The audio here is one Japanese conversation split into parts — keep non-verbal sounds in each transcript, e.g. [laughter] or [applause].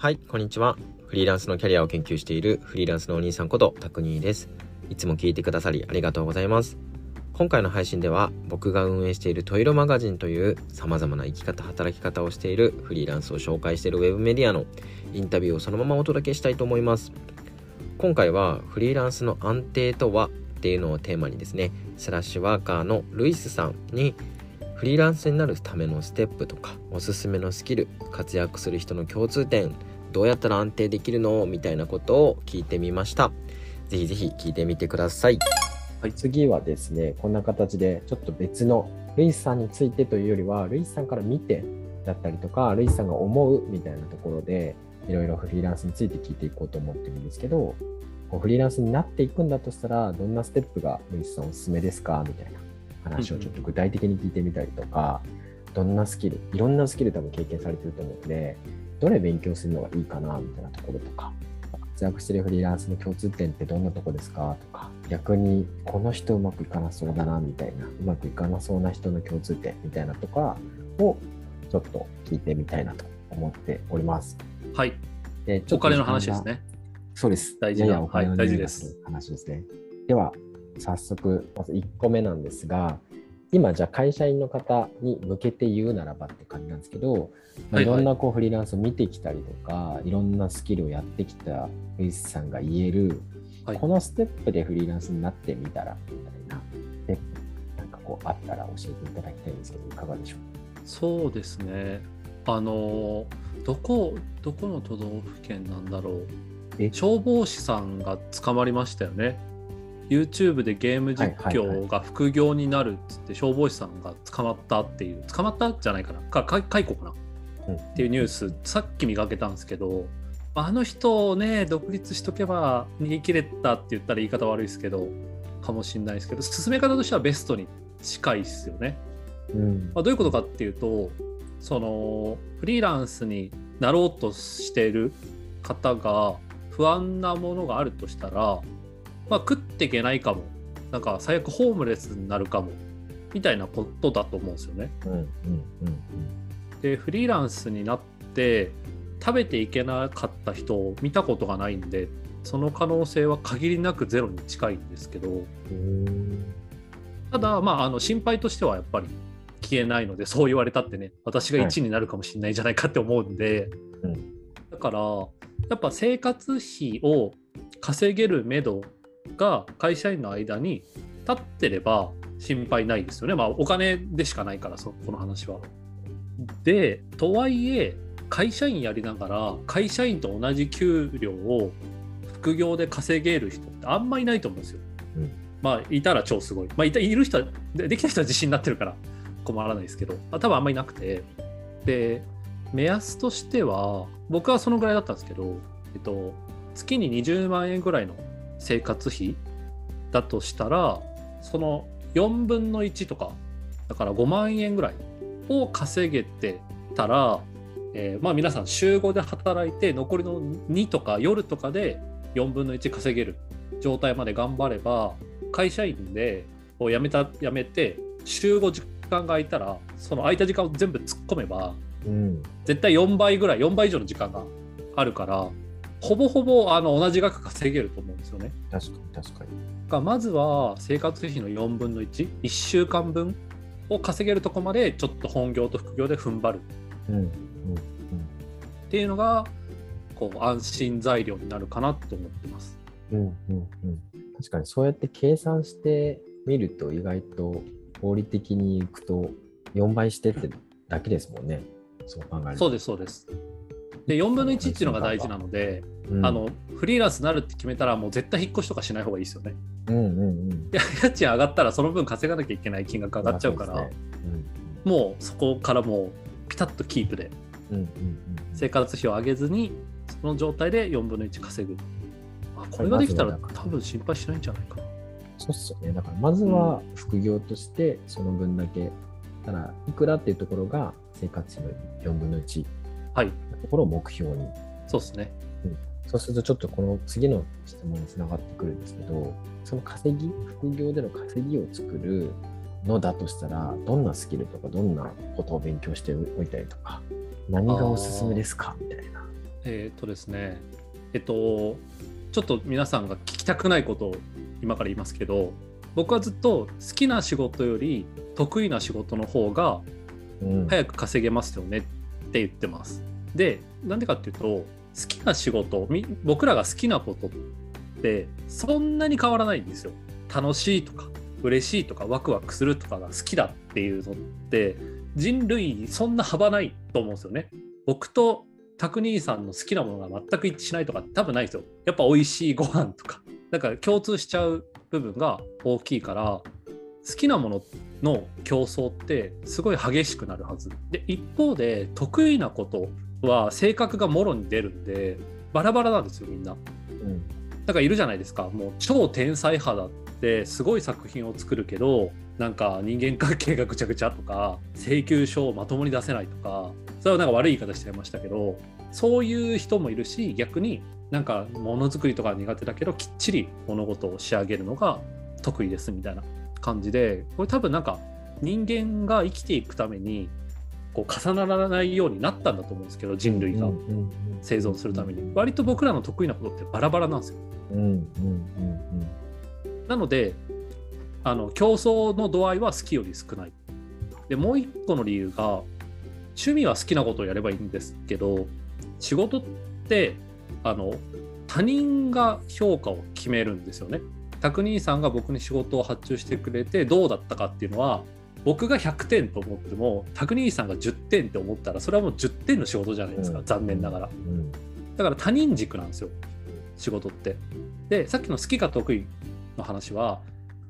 はい、こんにちは。フリーランスのキャリアを研究しているフリーランスのお兄さんことタクニーです。いつも聞いてくださりありがとうございます。今回の配信では僕が運営しているトイロマガジンという様々な生き方働き方をしているフリーランスを紹介しているウェブメディアのインタビューをそのままお届けしたいと思います今回はフリーランスの安定とはっていうのをテーマにですねスラッシュワーカーのルイスさんにフリーランスになるためのステップとかおすすめのスキル活躍する人の共通点どうやったら安定できるの？みたいなことを聞いてみました。ぜひぜひ聞いてみてください。はい、次はですね、こんな形でちょっと別のルイスさんについてというよりは、ルイスさんから見てだったりとか、ルイスさんが思うみたいなところで、いろいろフリーランスについて聞いていこうと思ってるんですけど、こうフリーランスになっていくんだとしたら、どんなステップがルイスさんおすすめですか？みたいな話をちょっと具体的に聞いてみたりとか、どんなスキル、いろんなスキル多分経験されてると思うので、どれ勉強するのがいいかなみたいなところとか、活躍してるフリーランスの共通点ってどんなとこですか？とか逆にこの人うまくいかなそうだなみたいなうまくいかなそうな人の共通点みたいなとかをちょっと聞いてみたいなと思っております。はい。でちょっとお金の話ですね。そうです。大事なややお金のはい大事です話ですね。では早速まず1個目なんですが今じゃあ会社員の方に向けて言うならばって感じなんですけど、まあ、はいはいいろんなこうフリーランスを見てきたりとか、いろんなスキルをやってきたルイスさんが言える、はいこのステップでフリーランスになってみたらみたいなステップなんかこうあったら教えていただきたいんですけどいかがでしょう？そうですね。あの、どこ、どこの都道府県なんだろう。え？消防士さんが捕まりましたよね。YouTube でゲーム実況が副業になるっつって消防士さんが捕まったっていう捕まったじゃないかな。かか解雇かな。うん。っていうニュースさっき見かけたんですけどあの人をね独立しとけば逃げ切れたって言ったら言い方悪いですけどかもしれないですけど進め方としてはベストに近いですよね。うん。まあ、どういうことかっていうとそのフリーランスになろうとしている方が不安なものがあるとしたら、まあ、食っていけないかも。なんか最悪ホームレスになるかも。みたいなことだと思うんですよね。うんうんうんでフリーランスになって食べていけなかった人を見たことがないんでその可能性は限りなくゼロに近いんですけど。ただまああの心配としてはやっぱり消えないのでそう言われたってね私が1位になるかもしれないんじゃないかって思うんで、うん。だからやっぱ生活費を稼げるめどが会社員の間に立ってれば心配ないですよねまあお金でしかないからそこの話は。でとはいえ会社員やりながら会社員と同じ給料を副業で稼げる人ってあんまいないと思うんですよ。うんまあいたら超すごい。まあいたいる人はでできた人は自信になってるから困らないですけど、あ多分あんまりなくて。で目安としては僕はそのぐらいだったんですけど、えっと、月に20万円ぐらいの生活費だとしたらその4分の1とかだから5万円ぐらいを稼げてたら、えーまあ皆さん週5で働いて残りの2とか夜とかで4分の1稼げる状態まで頑張れば会社員でこう辞めた辞めて週5時間が空いたらその空いた時間を全部突っ込めばうん。絶対4倍ぐらい4倍以上の時間があるからほぼほぼあの同じ額稼げると思うんですよね。確かに確かに。がまずは生活費の4分の11週間分を稼げるとこまでちょっと本業と副業で踏ん張るうんうんっていうのがこう安心材料になるかなと思ってます。うんうんうん確かにそうやって計算してみると意外と合理的にいくと4倍してってだけですもんね。そう考えると。そうですそうです。で4分の1っていうのが大事なので、うんあのフリーランスになるって決めたらもう絶対引っ越しとかしない方がいいですよね。うんうんうん。家賃上がったらその分稼がなきゃいけない金額上がっちゃうから、まあそうですねもうそこからもうピタッとキープでうんうんうんうん生活費を上げずにその状態で4分の1稼ぐ。あこれができたら多分心配しないんじゃないかな。そうっすよね。だからまずは副業としてその分だけ、ただいくらっていうところが生活費の4分の1はい、のところを目標に。そうですね。そうするとちょっとこの次の質問につながってくるんですけど、その稼ぎ、副業での稼ぎを作るのだとしたら、どんなスキルとかどんなことを勉強しておいたりとか、何がおすすめですか？みたいな。えっ、とですね、えっと、ちょっと皆さんが聞きたくないことを今から言いますけど、僕はずっと好きな仕事より得意な仕事の方がうん早く稼げますよねっって言ってます。で、なんでかっていうと、好きな仕事、僕らが好きなことってそんなに変わらないんですよ。楽しいとか、嬉しいとか、ワクワクするとかが好きだっていうのって、人類そんな幅ないと思うんですよね。僕とタク兄さんの好きなものが全く一致しないとか多分ないですよ。やっぱ美味しいご飯とか。だから共通しちゃう部分が大きいから、好きなものの競争ってすごい激しくなるはず。で、一方で得意なことは性格がもろに出るんで、バラバラなんですよ、みんな。うんなんかいるじゃないですか。もう超天才派だってすごい作品を作るけど、なんか人間関係がぐちゃぐちゃとか、請求書をまともに出せないとか、それはなんか悪い言い方しちゃいましたけど、そういう人もいるし、逆になんかものづくりとか苦手だけど、きっちり物事を仕上げるのが得意ですみたいな感じで、これ多分なんか人間が生きていくためにこう重ならないようになったんだと思うんですけど、人類が生存するために。割と僕らの得意なことってバラバラなんですよ。うんうんうんなのであの競争の度合いは好きより少ない。でもう一個の理由が趣味は好きなことをやればいいんですけど仕事ってあの他人が評価を決めるんですよね。拓兄さんが僕に仕事を発注してくれてどうだったかっていうのは僕が100点と思っても拓兄さんが10点って思ったらそれはもう10点の仕事じゃないですか、うん残念ながら。うんだから他人軸なんですよ仕事って。でさっきの好きか得意の話は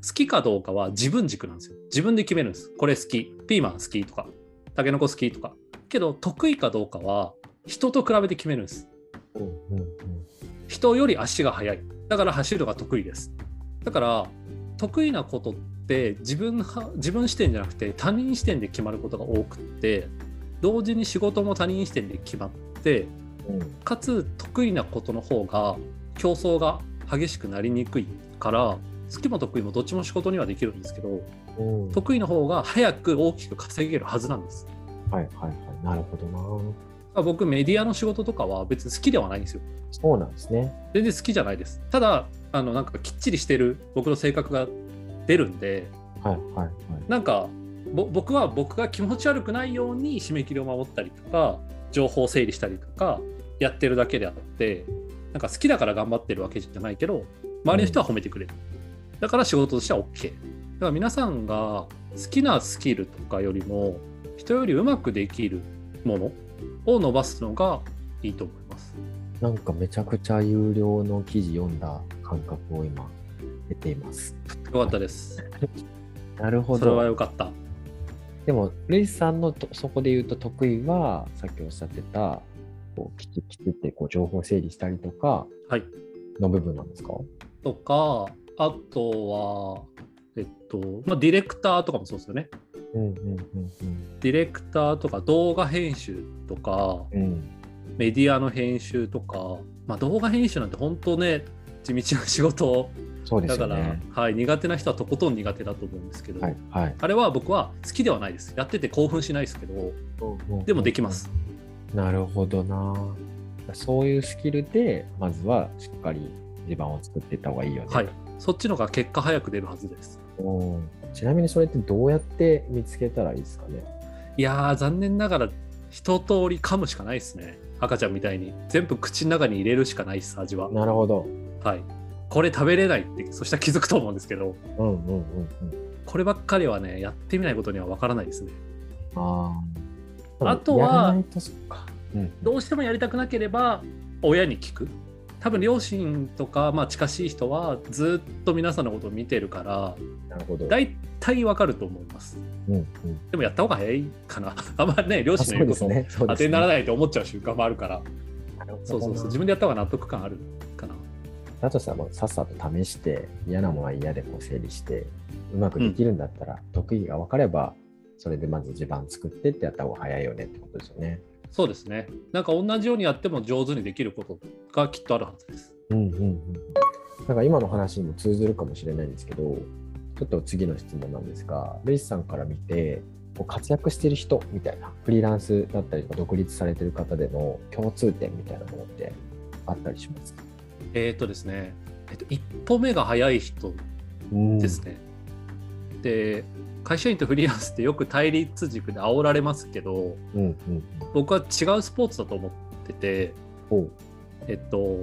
好きかどうかは自分軸なんですよ。自分で決めるんです。これ好きピーマン好きとかタケノコ好きとか。けど得意かどうかは人と比べて決めるんです。うんうん人より足が速い。だから走るのが得意です。だから得意なことって自分は自分視点じゃなくて他人視点で決まることが多くって同時に仕事も他人視点で決まってうんかつ得意なことの方が競争が激しくなりにくいから好きも得意もどっちも仕事にはできるんですけどうんうん得意の方が早く大きく稼げるはずなんです。はいはいはいなるほどなあ僕メディアの仕事とかは別に好きではないんですよ。そうなんですね全然好きじゃないです。ただあのなんかきっちりしてる僕の性格が出るんではいはいはい。なんかぼ僕は僕が気持ち悪くないように締め切りを守ったりとか情報を整理したりとかやってるだけであってなんか好きだから頑張ってるわけじゃないけど周りの人は褒めてくれる、だから仕事としては OK だから皆さんが好きなスキルとかよりも人よりうまくできるものを伸ばすのがいいと思いますなんかめちゃくちゃ有料の記事読んだ感覚を今得ています。よかったです。[laughs] なるほそれはどよかった。でもルイスさんのとそこで言うと得意はさっきおっしゃってたこうきちきちってこう情報整理したりとかはい。の部分なんですか？とかあとはえっとまあディレクターとかもそうですよね。うんうんうんディレクターとか動画編集とかうんうんメディアの編集とか、まあ、動画編集なんて本当ね地道な仕事。そうですだから、はい、苦手な人はとことん苦手だと思うんですけど、はいはい。あれは僕は好きではないです。やってて興奮しないですけどでもできます。なるほどな。そういうスキルでまずはしっかり地盤を作っていった方がいいよね。はい。そっちのが結果早く出るはずです。うん。ちなみにそれってどうやって見つけたらいいですかね？いやー残念ながら一通り噛むしかないですね赤ちゃんみたいに全部口の中に入れるしかないです味は。なるほど。はい。これ食べれないってそしたら気づくと思うんですけど。うんうんうんうん。こればっかりはねやってみないことにはわからないですね。あああとはうん、どうしてもやりたくなければ親に聞く多分両親とか、まあ、近しい人はずっと皆さんのことを見てるからなるほど。大体わかると思います。うんうん。でもやった方が早いかな。[laughs] あんまりね両あ親の言うこと当てにならないと思っちゃう習慣もあるから。なるほど。なそうそうそう。自分でやった方が納得感あるかな。だとしたらもうさっさと試して嫌なものは嫌でこう整理してうまくできるんだったら、得意が分かればそれでまず地盤作ってってやった方が早いよねってことですよね。そうですね。なんか同じようにやっても上手にできることがきっとあるはずです。うんうんうん。なんか今の話にも通ずるかもしれないんですけどちょっと次の質問なんですがルイスさんから見てこう活躍してる人みたいな、フリーランスだったりとか、独立されてる方での共通点みたいなものってあったりしますか？えーっとですね、えっと、一歩目が早い人ですね。で会社員とフリーランスってよく対立軸で煽られますけどうんうん僕は違うスポーツだと思ってて、えっと、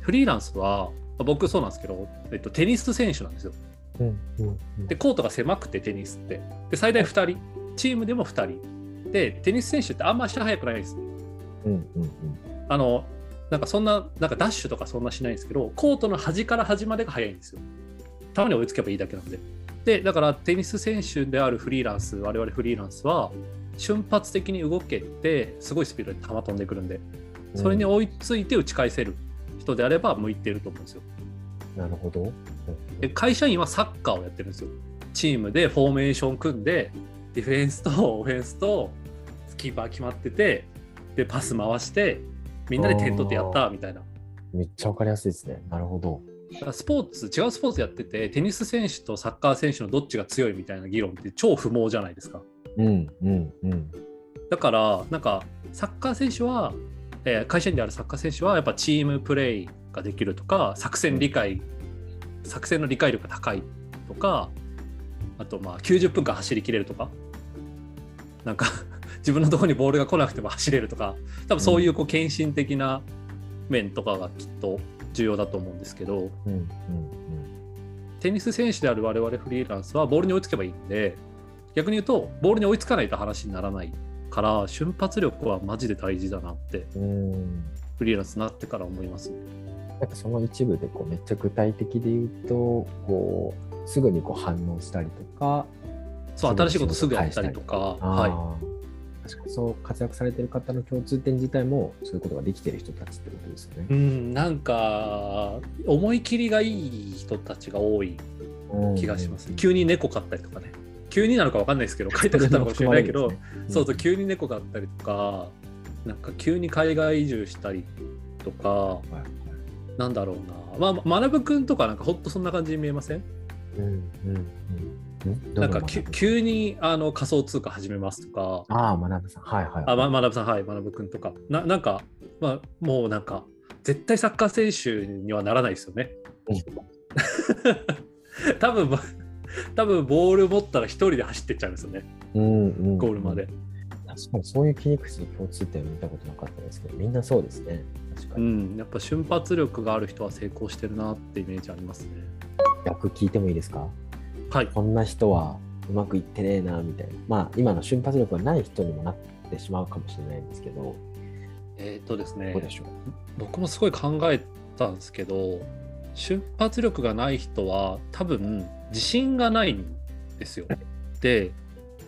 フリーランスは僕そうなんですけど、えっと、テニス選手なんですよ。うんうんうん。でコートが狭くてテニスって。で最大2人。チームでも2人。でテニス選手ってあんま足速くないです。うんうんうん。あのなんかそんななんかダッシュとかそんなしないんですけどコートの端から端までが速いんですよ。たまに追いつけばいいだけなんででだからテニス選手であるフリーランス我々フリーランスは瞬発的に動けてすごいスピードで球飛んでくるんでそれに追いついて打ち返せる人であれば向いてると思うんですよなるほど。で会社員はサッカーをやってるんですよチームでフォーメーション組んでディフェンスとオフェンスとキーパー決まっててでパス回してみんなで点取ってやったみたいなめっちゃわかりやすいですね。なるほど。スポーツ違うスポーツやっててテニス選手とサッカー選手のどっちが強いみたいな議論って超不毛じゃないですか。うんうんうん。だからなんかサッカー選手は、えー会社員であるサッカー選手はやっぱチームプレーができるとか作戦理解作戦の理解力が高いとかあとまあ90分間走りきれるとか。なんか [laughs] 自分のところにボールが来なくても走れるとか。多分そういうこう献身的な面とかがきっと重要だと思うんですけどうんうんテニス選手である我々フリーランスはボールに追いつけばいいんで逆に言うとボールに追いつかないと話にならないから瞬発力はマジで大事だなってうん。うん。フリーランスになってから思いますね。なんかその一部でこうめっちゃ具体的で言うと、こうすぐにこう反応したりとか、そう新しいことすぐやったりとか、はい、い。確かにそう活躍されてる方の共通点自体もそういうことができてる人たちってことですよね。う。んなんか思い切りがいい人たちが多い気がします、うん。急に猫飼ったりとかね。急になのか分かんないですけど飼いたかったのかもしれないけど、そうそう急に猫飼ったりとかなんか急に海外移住したりとかはいなんだろうな。まあ学くんとかなんかほんとそんな感じに見えませんうん？うんうんうん。なんか急にあの仮想通貨始めますとかああ、学さん。はいはい。あ、ま、学さん、はい、学くんとか。ななんか、まあ、もうなんか、絶対サッカー選手にはならないですよね。[laughs] 多分多分ボール持ったら一人で走ってっちゃうんですよね、うんうん、ゴールまで。。確かにそういう切り口の共通点を見たことなかったですけど、みんなそうですね。確かうに。ん、やっぱ瞬発力がある人は成功してるなってイメージありますね。逆聞いてもいいですか？はい。こんな人はうまくいってねえな、みたいな。まあ、今の瞬発力がない人にもなってしまうかもしれないんですけど、えっ、とですねどう、でしょう？僕もすごい考えたんですけど、瞬発力がない人は多分自信がないんですよ。で、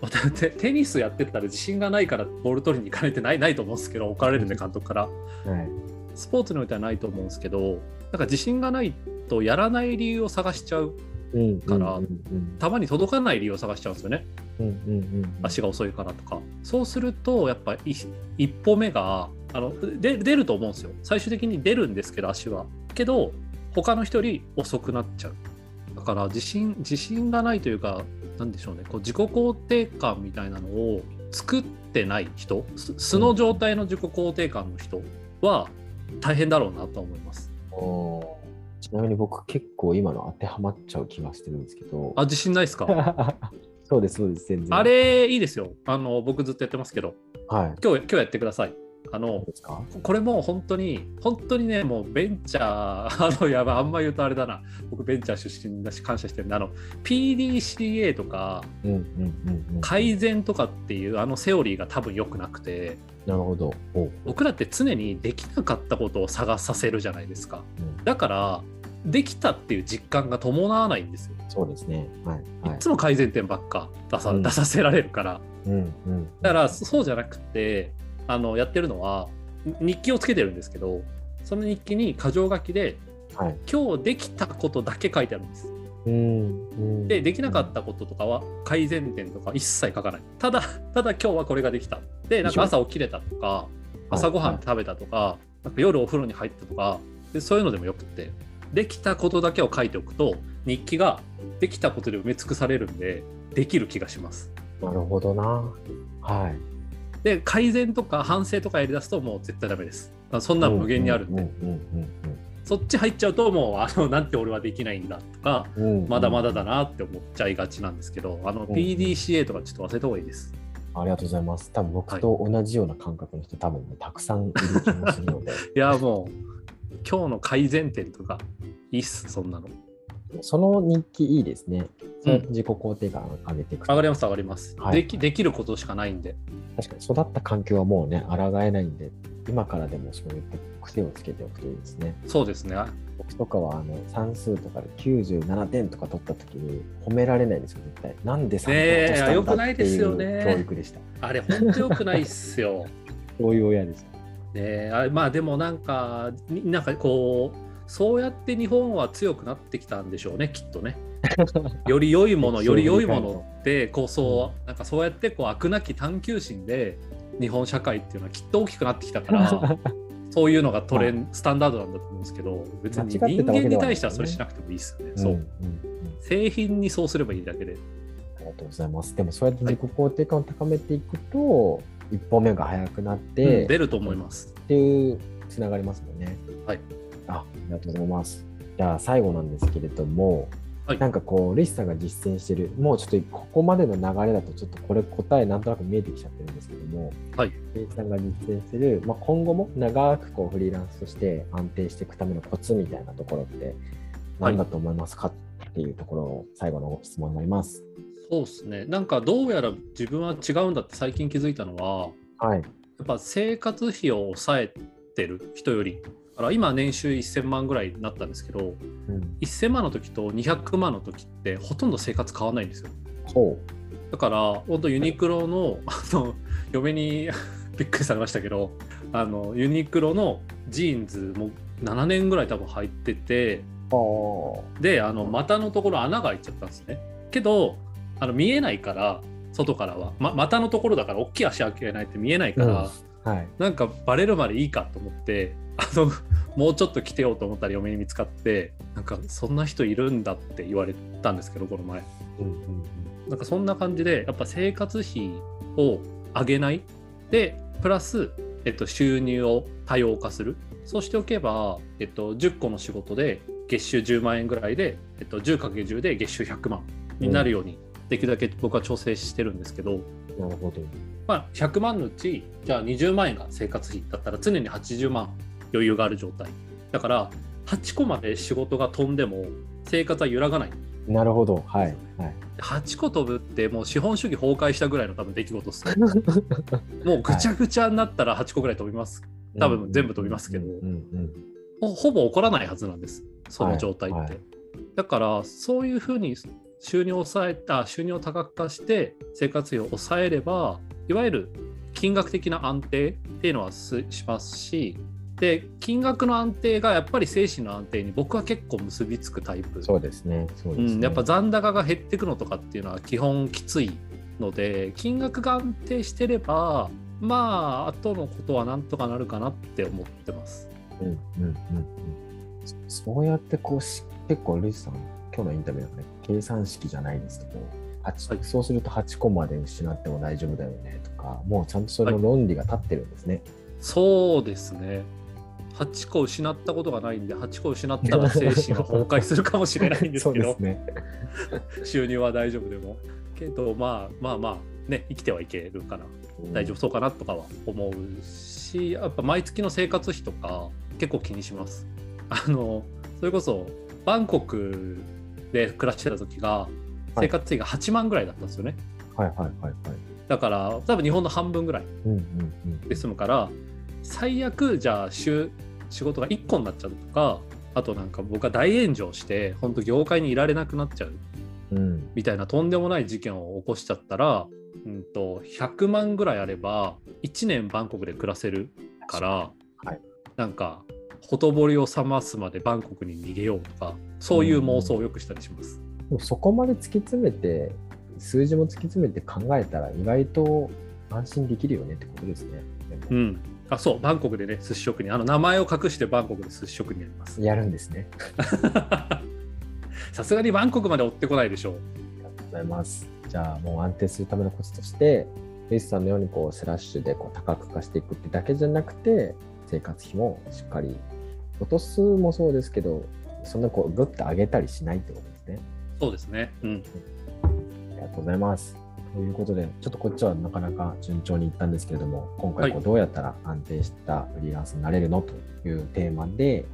またテ [laughs] テニスやってたら自信がないからボール取りに行かないってないないと思うんですけど、怒られるんで監督から。はい。スポーツにおいてはないと思うんですけど、なんか自信がないとやらない理由を探しちゃう。うん。からうんうんたまに届かない理由を探しちゃうんですよね。うんうんうん。足が遅いからとか。そうすると、やっぱい一歩目があので出ると思うんですよ。最終的に出るんですけど、足は。けど、他の人より遅くなっちゃう。だから自信、自信がないというか、なんでしょうね、こう自己肯定感みたいなのを作ってない人、す素の状態の自己肯定感の人は大変だろうなと思います。おーちなみに僕結構今の当てはまっちゃう気がしてるんですけど。あ、自信ないですか？[laughs] そうです、そうです、全然。あれいいですよ。あの、僕ずっとやってますけど、はい。今日、今日やってください。あのこれも本当に、本当にね、もうベンチャー、[laughs] あの、やばい、あんま言うとあれだな。僕、ベンチャー出身だし、感謝してるんで、あの、PDCA とか。改善とかっていう、あのセオリーが多分良くなくて、なるほど。僕らって常にできなかったことを探させるじゃないですか。うんだから、できたっていう実感が伴わないんですよ。そうですね。はい。はいいつも改善点ばっか出さ,、うん出させられるから。うんうん。だからそうじゃなくてあのやってるのは日記をつけてるんですけどその日記に箇条書きではい。今日できたことだけ書いてあるんです。でできなかったこととかは改善点とか一切書かない。ただ [laughs] ただ今日はこれができた。でなんか朝起きれたとか朝ごはん食べたとか,、なんか夜お風呂に入ったとかでそういうのでもよくってできたことだけを書いておくと日記ができたことで埋め尽くされるんでできる気がします。なるほどな。はい。で改善とか反省とかやりだすともう絶対ダメですあそんなん無限にあるんで、そっち入っちゃうともう [laughs] あのなんて俺はできないんだとかうん。うんうんまだまだだなって思っちゃいがちなんですけどあのん。PDCA とかちょっと忘れた方がいいです。ありがとうございます。多分僕と同じような感覚の人、多分ね、たくさんいる気もするので、[laughs] いやもう今日の改善点とかいいっすそんなの。その日記いいですね。そうやって自己肯定感上げていくと、上がります上がります、はい。できできることしかないんで。確かに育った環境はもうね、抗えないんで、今からでもそういった癖をつけておくといいですね。そうですね僕とかはあの算数とかで97点とか取った時に褒められないんですよ、絶対。なんで3ねえ点落としたんだよくないっていうですよね教育でした。あれ本当よくないっすよそういう親でした。ねあまあでもなんかになんかこうそうやって日本は強くなってきたんでしょうねきっとね [laughs] より良いものより良いものってこうそうなんかそうやってこう飽くなき探求心で日本社会っていうのはきっと大きくなってきたから [laughs] そういうのがトレン、スタンダードなんだと思うんですけど別に人間に対してはそれしなくてもいいですよね、そううんうんうん製品にそうすればいいだけでありがとうございます。でもそうやって自己肯定感を高めていくと、一歩目が速くなって、うん出ると思いますっていうつながりますもんね。はい。あありがとうございます。じゃあ最後なんですけれども、はいなんかこう、ルイスさんが実践してる、もうちょっとここまでの流れだと、ちょっとこれ答えなんとなく見えてきちゃってるんですけども、はい。ルイスさんが実践してる、まあ、今後も長くこうフリーランスとして安定していくためのコツみたいなところって何だと思いますか、っていうところを最後の質問になります。そうですねなんかどうやら自分は違うんだって最近気づいたのははい。やっぱ生活費を抑えてる人より、だから今年収1000万ぐらいになったんですけど、うん、1000万の時と200万の時ってほとんど生活変わらないんですよ。ほだから、本当ユニクロの、あの、嫁に [laughs] びっくりされましたけど、あの、ユニクロのジーンズも7年ぐらい多分入ってて、で、あの、股のところ穴が開いちゃったんですね。けど、あの見えないから、外からは。ま、股のところだから、大きい足開けないって見えないから、あ。はい。なんかバレるまでいいかと思ってあの [laughs] もうちょっと来てようと思ったら嫁に見つかってなんかそんな人いるんだって言われたんですけどこの前うんうんなんかそんな感じでやっぱ生活費を上げないでプラス、えっと、収入を多様化するそうしておけば、えっと、10個の仕事で月収10万円ぐらいで、えっと、10×10 で月収100万になるようにできるだけ僕は調整してるんですけど、うん。なるほど。まあ、100万のうちじゃあ20万円が生活費だったら常に80万余裕がある状態。だから8個まで仕事が飛んでも生活は揺らがない。なるほど。はい。はい。8個飛ぶってもう資本主義崩壊したぐらいの多分出来事ですね。[laughs] もうぐちゃぐちゃになったら8個ぐらい飛びます。多分全部飛びますけど。ほぼ起こらないはずなんです。その状態って、はいはい。だからそういうふうに収入を抑えた収入を多角化して生活費を抑えればいわゆる金額的な安定っていうのはすしますしで金額の安定がやっぱり精神の安定に僕は結構結びつくタイプそうですね。そうですね。うん、やっぱ残高が減っていくのとかっていうのは基本きついので金額が安定してればまあ後のことはなんとかなるかなって思ってます。うんうんうんうん。そそうやってこうし、結構ルイスさん、今日のインタビューのね、計算式じゃないですけど、八はいそうすると8個まで失っても大丈夫だよねとか、もうちゃんとその論理が立ってるんですね。そうですね。8個失ったことがないんで、8個失ったら精神が崩壊するかもしれないんですけど、[laughs] ね。収入は大丈夫でも。けど、まあまあまあ、ね、生きてはいけるから、大丈夫そうかなとかは思うし、やっぱ毎月の生活費とか結構気にします。あの、それこそ、バンコクで暮らしてた時が、生活費が8万ぐらいだったんですよね。はいはいはいはい。だから、多分日本の半分ぐらいうんうんうん。で済むから最悪じゃあ週仕事が1個になっちゃうとかあとなんか僕は大炎上して本当業界にいられなくなっちゃううんみたいなとんでもない事件を起こしちゃったら、うん、と100万ぐらいあれば1年バンコクで暮らせるから、はいなんかほとぼりを冷ますまでバンコクに逃げようとかそういう妄想をよくしたりします。でもそこまで突き詰めて、数字も突き詰めて考えたら、意外と安心できるよねってことですね。うんあそうバンコクでね寿司職人あの名前を隠してバンコクで寿司職人やります。やるんですね。さすがにバンコクまで追ってこないでしょう。ありがとうございます。じゃあもう安定するためのコツとして、ルイスさんのようにこうスラッシュでこう多角化していくってだけじゃなくて、生活費もしっかり落とすもそうですけど、そんなこうグッと上げたりしないってことですね。そうですね。うん。ありがとうございます。ということで、ちょっとこっちはなかなか順調にいったんですけれども、今回こはうどうやったら安定したフリーランスになれるのというテーマで、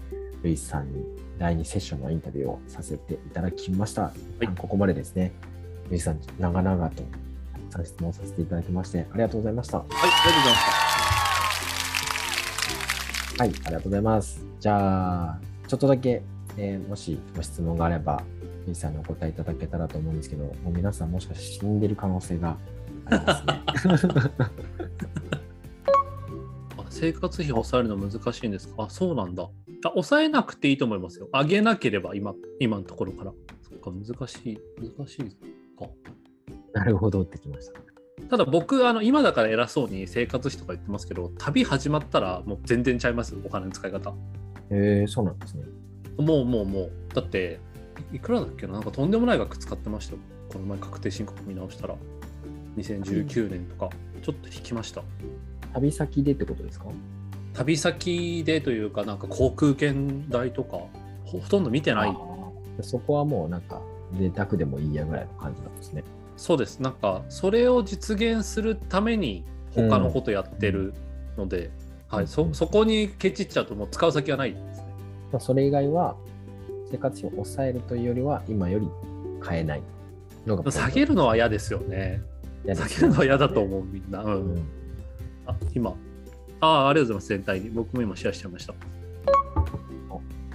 ルイスさんに第2セッションのインタビューをさせていただきました。いここまでですね、ルイスさん、長々と質問させていただきまして、ありがとうございました。はい、ありがとうございました。はい、ありがとうございます。じゃあ、ちょっとだけ、えーもしご質問があれば、ルイスさんにお答えいただけたらと思うんですけど、もう皆さんもしかして死んでる可能性がありますね。[laughs] あ生活費抑えるの難しいんですか？あ、そうなんだ。あ抑えなくていいと思いますよ。上げなければ今、今のところから。そっか、難しい、難しいか。なるほどってきました。ただ僕、あの今だから偉そうに生活費とか言ってますけど、旅始まったらもう全然ちゃいます？よ、お金の使い方。へえそうなんですね。もうもうもう、だって、いいくらだっけな、なんかとんでもない額使ってましたよ。この前確定申告見直したら。2019年とか、ちょっと引きました。旅先でってことですか？旅先でというか、なんか航空券代とか、ほほとんど見てない。そこはもうなんか、贅沢でもいいやぐらいの感じなんですね。そうです。なんか、それを実現するために、他のことやってるので、はい、そそこにケチっちゃうと、もう使う先はないですね。まあ、それ以外は、生活費を抑えるというよりは、今より買えないのが下げるのは嫌ですよね。嫌です下げるのは嫌だと思う、みんな。う。うんんあ、今。ああ、ありがとうございます、全体に。僕も今シェアしちゃいました。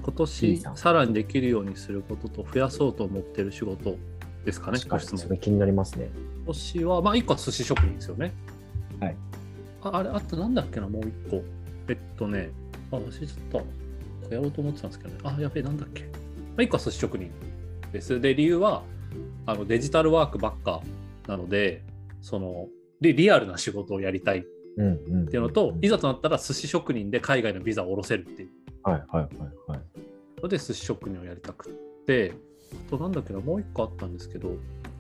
今年さらにできるようにすることと増やそうと思ってる仕事ですかね、確かにご質問。それ気になりますね。今年は、まあ、1個は寿司職人ですよね。はい。ああれ、あとなんだっけな、もう1個。えっとね、あ、忘れちゃった。やろうと思ってたんですけどね。あ、やべえ、なんだっけ。まあ、1個は寿司職人です。で、理由は、あのデジタルワークばっかなので、その、リリアルな仕事をやりたいっていうのと、いざとなったら寿司職人で海外のビザを下ろせるっていうはいはいはいはい。ので、寿司職人をやりたくって、あとなんだっけな、もう1個あったんですけど、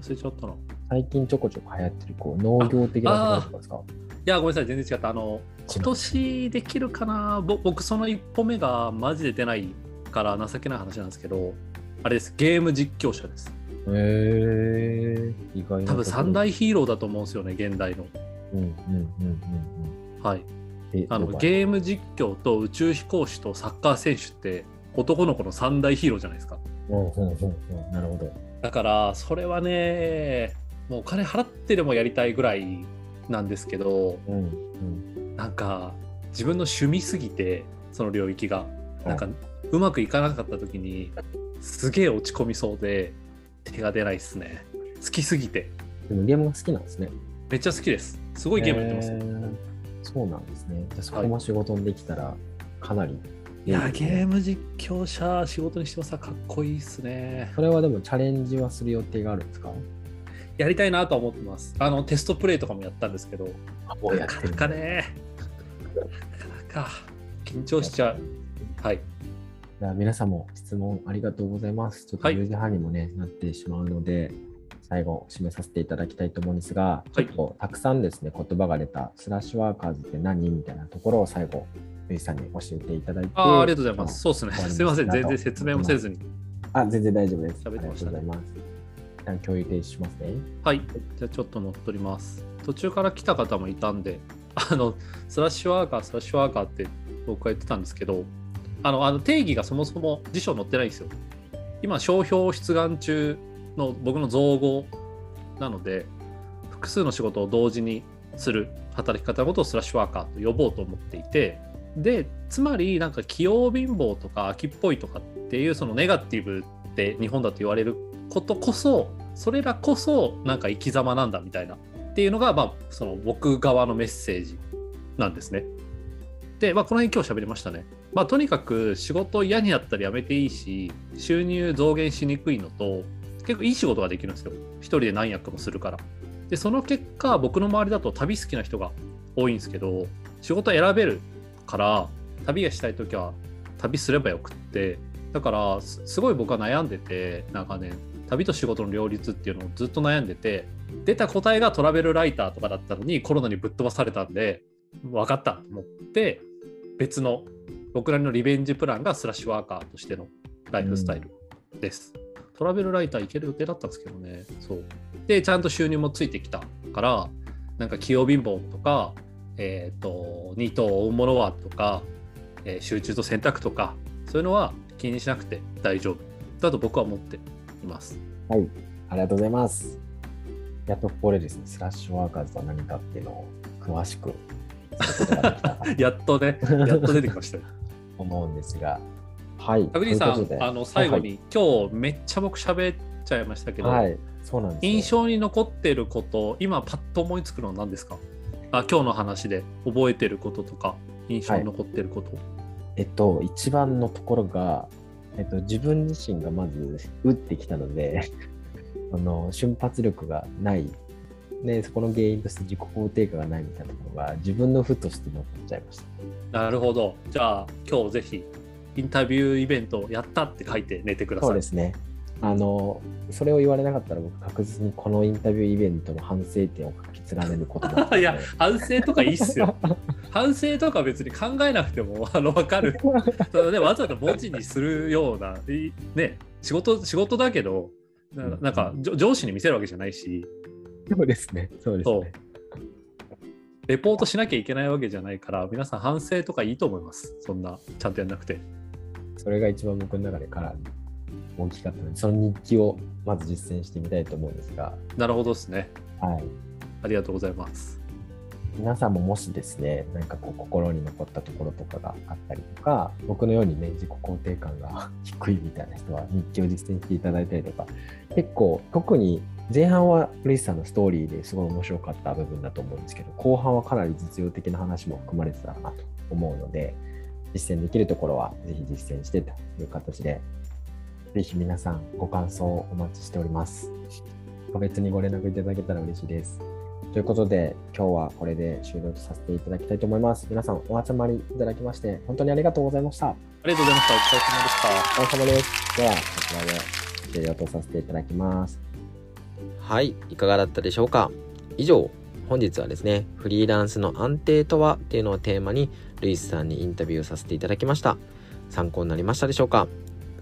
忘れちゃったな。最近ちょこちょこ流行ってるこう農業的なところとかですか？いや、ごめんなさい、全然違った。あの、今年できるかな？ぼ僕、その一歩目がマジで出ないから情けない話なんですけど、あれです、ゲーム実況者です。へえー、意外な多分三大ヒーローだと思うんですよね、現代の。うんうんうんうんはい。うん。えあのゲーム実況と宇宙飛行士とサッカー選手って男の子の三大ヒーローじゃないですか。うんうんうんうん。なるほど。だから、それはね、もうお金払ってでもやりたいぐらいなんですけど、うんうん。なんか自分の趣味すぎて、その領域が。なんかうまくいかなかった時にすげえ落ち込みそうで手が出ないっすね好きすぎてでもゲームが好きなんですね。めっちゃ好きですすごいゲームやってます、へーそうなんですね。じゃあそこも仕事にできたらかなり、いやゲーム。ム実況者仕事にしてもさかっこいいっすね。それはでもチャレンジはする予定があるんですか？やりたいなとは思ってます。あのテストプレイとかもやったんですけど。もなかなかね。なかなか。緊張しちゃう。はい。じゃあ皆さんも質問ありがとうございます。ちょっとはい。10時半にもね、なってしまうので、最後締めさせていただきたいと思うんですが、はい。たくさんですね、言葉が出たスラッシュワーカーズって何？みたいなところを最後、ルイさんに教えていただいて。あーありがとうございますそうですねすいません全然説明もせずにあ、全然大丈夫です。喋ってましたねありがとうございます。一旦共有停止しますね。はい、じゃあちょっと乗っ取ります。途中から来た方もいたんで、あの、スラッシュワーカー、スラッシュワーカーって僕は言ってたんですけど、あの、あの定義がそもそも辞書載ってないんですよ。今、商標出願中の僕の造語なので、複数の仕事を同時にする働き方のことをスラッシュワーカーと呼ぼうと思っていて、で、つまりなんか器用貧乏とか秋っぽいとかっていうそのネガティブって日本だと言われることこそそれらこそなんか生き様なんだみたいなっていうのが、まあ、その僕側のメッセージなんですね。で、まあ、この辺今日喋りましたね。まあ、とにかく仕事嫌になったらやめていいし収入増減しにくいのと結構いい仕事ができるんですよ。一人で何役もするから。でその結果僕の周りだと旅好きな人が多いんですけど仕事選べるから旅がしたい時は旅すればよくってだからすごい僕は悩んでて長年旅と仕事の両立っていうのをずっと悩んでて出た答えがトラベルライターとかだったのにコロナにぶっ飛ばされたんで分かったと思って別の僕なりのリベンジプランがスラッシュワーカーとしてのライフスタイルです。トラベルライター行ける予定だったんですけどね。そう。で、ちゃんと収入もついてきたから、なんか器用貧乏とか、えっ、と、二頭を追うものはとか、えー集中と選択とか、そういうのは気にしなくて大丈夫だと僕は思っています。はい、ありがとうございます。やっとここでですね、スラッシュワーカーズとは何かっていうのを詳しく [laughs] やっとね、[laughs] やっと出てきました思うんですが、はい。タグリーさん、あの最後に、今日めっちゃ僕喋っちゃいましたけど、はい、はい、そうなんですよ。印象に残ってること、今パッと思いつくのは何ですかあ今日の話で覚えてることとか、印象に残ってること。えっと、一番のところが、えっと、自分自身がまず打ってきたので、[laughs] あの瞬発力がない、で、そこの原因として自己肯定感がないみたいなところが自分の負として残っちゃいました。なるほど。じゃあ今日ぜひインタビューイベントやったって書いて寝てください。そうですね。あの、それを言われなかったら僕確実にこのインタビューイベントの反省点を書き連ねることだ [laughs] いや、反省とかいいっすよ。反省とか別に考えなくてもあの分かる。ただね、わざわざ文字にするような、いね、仕事、仕事だけど、ななんか上司に見せるわけじゃないし、そうですね。そうですね。レポートしなきゃいけないわけじゃないから、皆さん反省とかいいと思います。そんな、ちゃんとやんなくて。それが一番僕の中でカラーに大きかったので、その日記をまず実践してみたいと思うんですが、なるほどですね。はい。ありがとうございます。皆さんももしですね、なんかこう心に残ったところとかがあったりとか、僕のようにね、自己肯定感が [laughs] 低いみたいな人は日記を実践していただいたりとか、結構特に前半はルイスさんのストーリーですごい面白かった部分だと思うんですけど、後半はかなり実用的な話も含まれてたなと思うので、実践できるところはぜひ実践してという形で、ぜひ皆さんご感想をお待ちしております。個別にご連絡いただけたら嬉しいです。ということで、今日はこれで終了とさせていただきたいと思います。皆さんお集まりいただきまして、本当にありがとうございました。ありがとうございました。お疲れ様でした。お疲れ様です。では、こちらで終了とさせていただきます。はい、いかがだったでしょうか以上、本日はですね、フリーランスの安定とはっていうのをテーマに、ルイスさんにインタビューをさせていただきました。参考になりましたでしょうか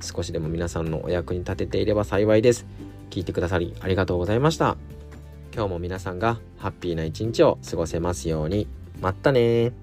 少しでも皆さんのお役に立てていれば幸いです。聞いてくださりありがとうございました。今日も皆さんがハッピーな一日を過ごせますように。まったねー。